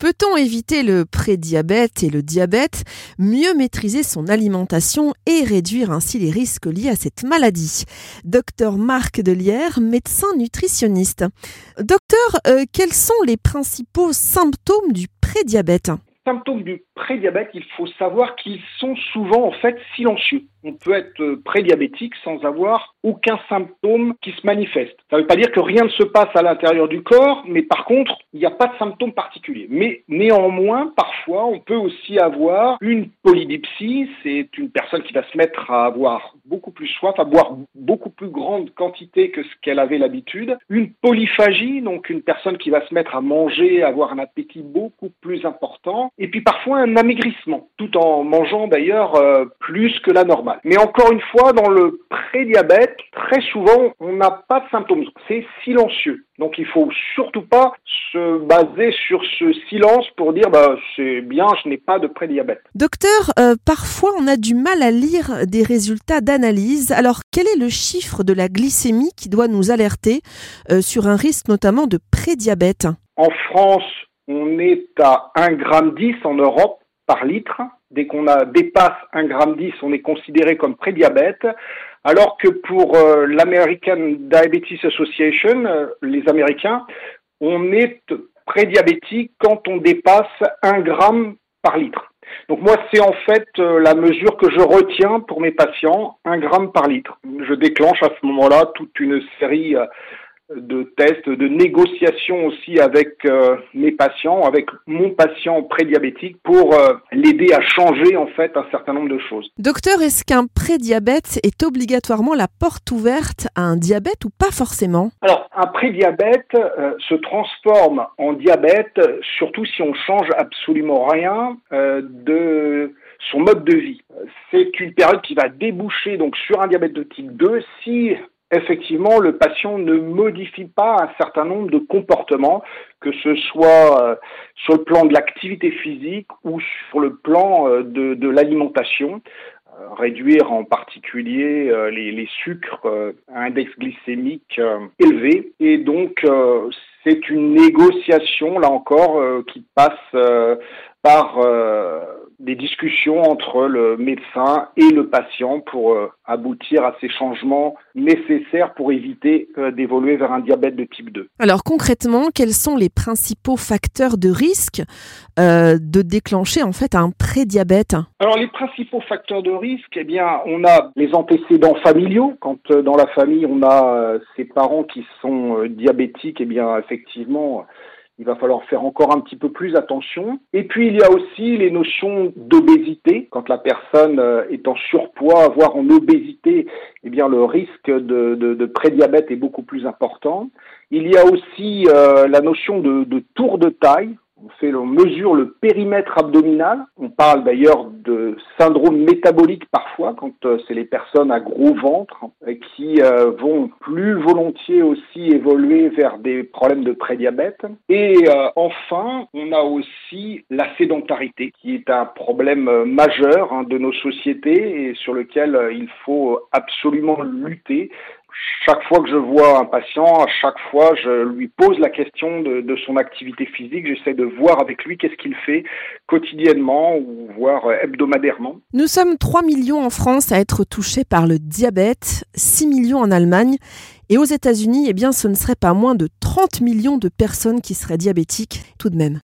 Peut-on éviter le prédiabète et le diabète, mieux maîtriser son alimentation et réduire ainsi les risques liés à cette maladie? Docteur Marc Delière, médecin nutritionniste. Docteur, euh, quels sont les principaux symptômes du prédiabète? Symptômes du prédiabète, il faut savoir qu'ils sont souvent en fait silencieux. On peut être prédiabétique sans avoir aucun symptôme qui se manifeste. Ça ne veut pas dire que rien ne se passe à l'intérieur du corps, mais par contre, il n'y a pas de symptômes particuliers. Mais néanmoins, parfois, on peut aussi avoir une polydipsie. C'est une personne qui va se mettre à avoir beaucoup plus soif, à boire beaucoup plus grande quantité que ce qu'elle avait l'habitude. Une polyphagie, donc une personne qui va se mettre à manger, à avoir un appétit beaucoup plus important. Et puis parfois un amaigrissement, tout en mangeant d'ailleurs euh, plus que la normale. Mais encore une fois, dans le prédiabète, très souvent, on n'a pas de symptômes. C'est silencieux. Donc il faut surtout pas se baser sur ce silence pour dire bah c'est bien, je n'ai pas de prédiabète. Docteur, euh, parfois on a du mal à lire des résultats d'analyse. Alors quel est le chiffre de la glycémie qui doit nous alerter euh, sur un risque notamment de prédiabète? En France, on est à 1,10 g en Europe par litre. Dès qu'on dépasse 1,10 g, on est considéré comme prédiabète. Alors que pour euh, l'American Diabetes Association, euh, les Américains, on est prédiabétique quand on dépasse 1 gramme par litre. Donc moi, c'est en fait euh, la mesure que je retiens pour mes patients, 1 gramme par litre. Je déclenche à ce moment-là toute une série de tests, de négociations aussi avec euh, mes patients, avec mon patient prédiabétique pour euh, l'aider à changer en fait un certain nombre de choses. Docteur, est-ce qu'un prédiabète est obligatoirement la porte ouverte à un diabète ou pas forcément? Alors, un prédiabète euh, se transforme en diabète surtout si on change absolument rien de son mode de vie. C'est une période qui va déboucher donc sur un diabète de type 2 si effectivement, le patient ne modifie pas un certain nombre de comportements, que ce soit euh, sur le plan de l'activité physique ou sur le plan euh, de, l'alimentation. Euh, réduire en particulier les, sucres à index glycémique élevé. Et donc, c'est une négociation, là encore, qui passe par des discussions entre le médecin et le patient pour euh, aboutir à ces changements nécessaires pour éviter euh, d'évoluer vers un diabète de type 2. Alors concrètement, quels sont les principaux facteurs de risque euh, de déclencher en fait un prédiabète? Alors les principaux facteurs de risque, eh bien, on a les antécédents familiaux. Quand dans la famille on a ses parents qui sont diabétiques, eh bien effectivement il va falloir faire encore un petit peu plus attention. Et puis il y a aussi les notions d'obésité. Quand la personne euh, est en surpoids, voire en obésité, eh bien le risque de, de, prédiabète est beaucoup plus important. Il y a aussi euh, la notion de, de tour de taille. On fait, on mesure le périmètre abdominal. On parle d'ailleurs de syndrome métabolique parfois quand euh, c'est les personnes à gros ventre euh, qui euh, vont plus volontiers aussi évoluer vers des problèmes de prédiabète. Et enfin, on a aussi la sédentarité qui est un problème majeur hein, de nos sociétés et sur lequel il faut absolument lutter chaque fois que je vois un patient, à chaque fois, je lui pose la question de, son activité physique. J'essaie de voir avec lui qu'est-ce qu'il fait quotidiennement ou voire hebdomadairement. Nous sommes 3 millions en France à être touchés par le diabète, 6 millions en Allemagne. Et aux États-Unis, eh bien, ce ne serait pas moins de 30 millions de personnes qui seraient diabétiques tout de même.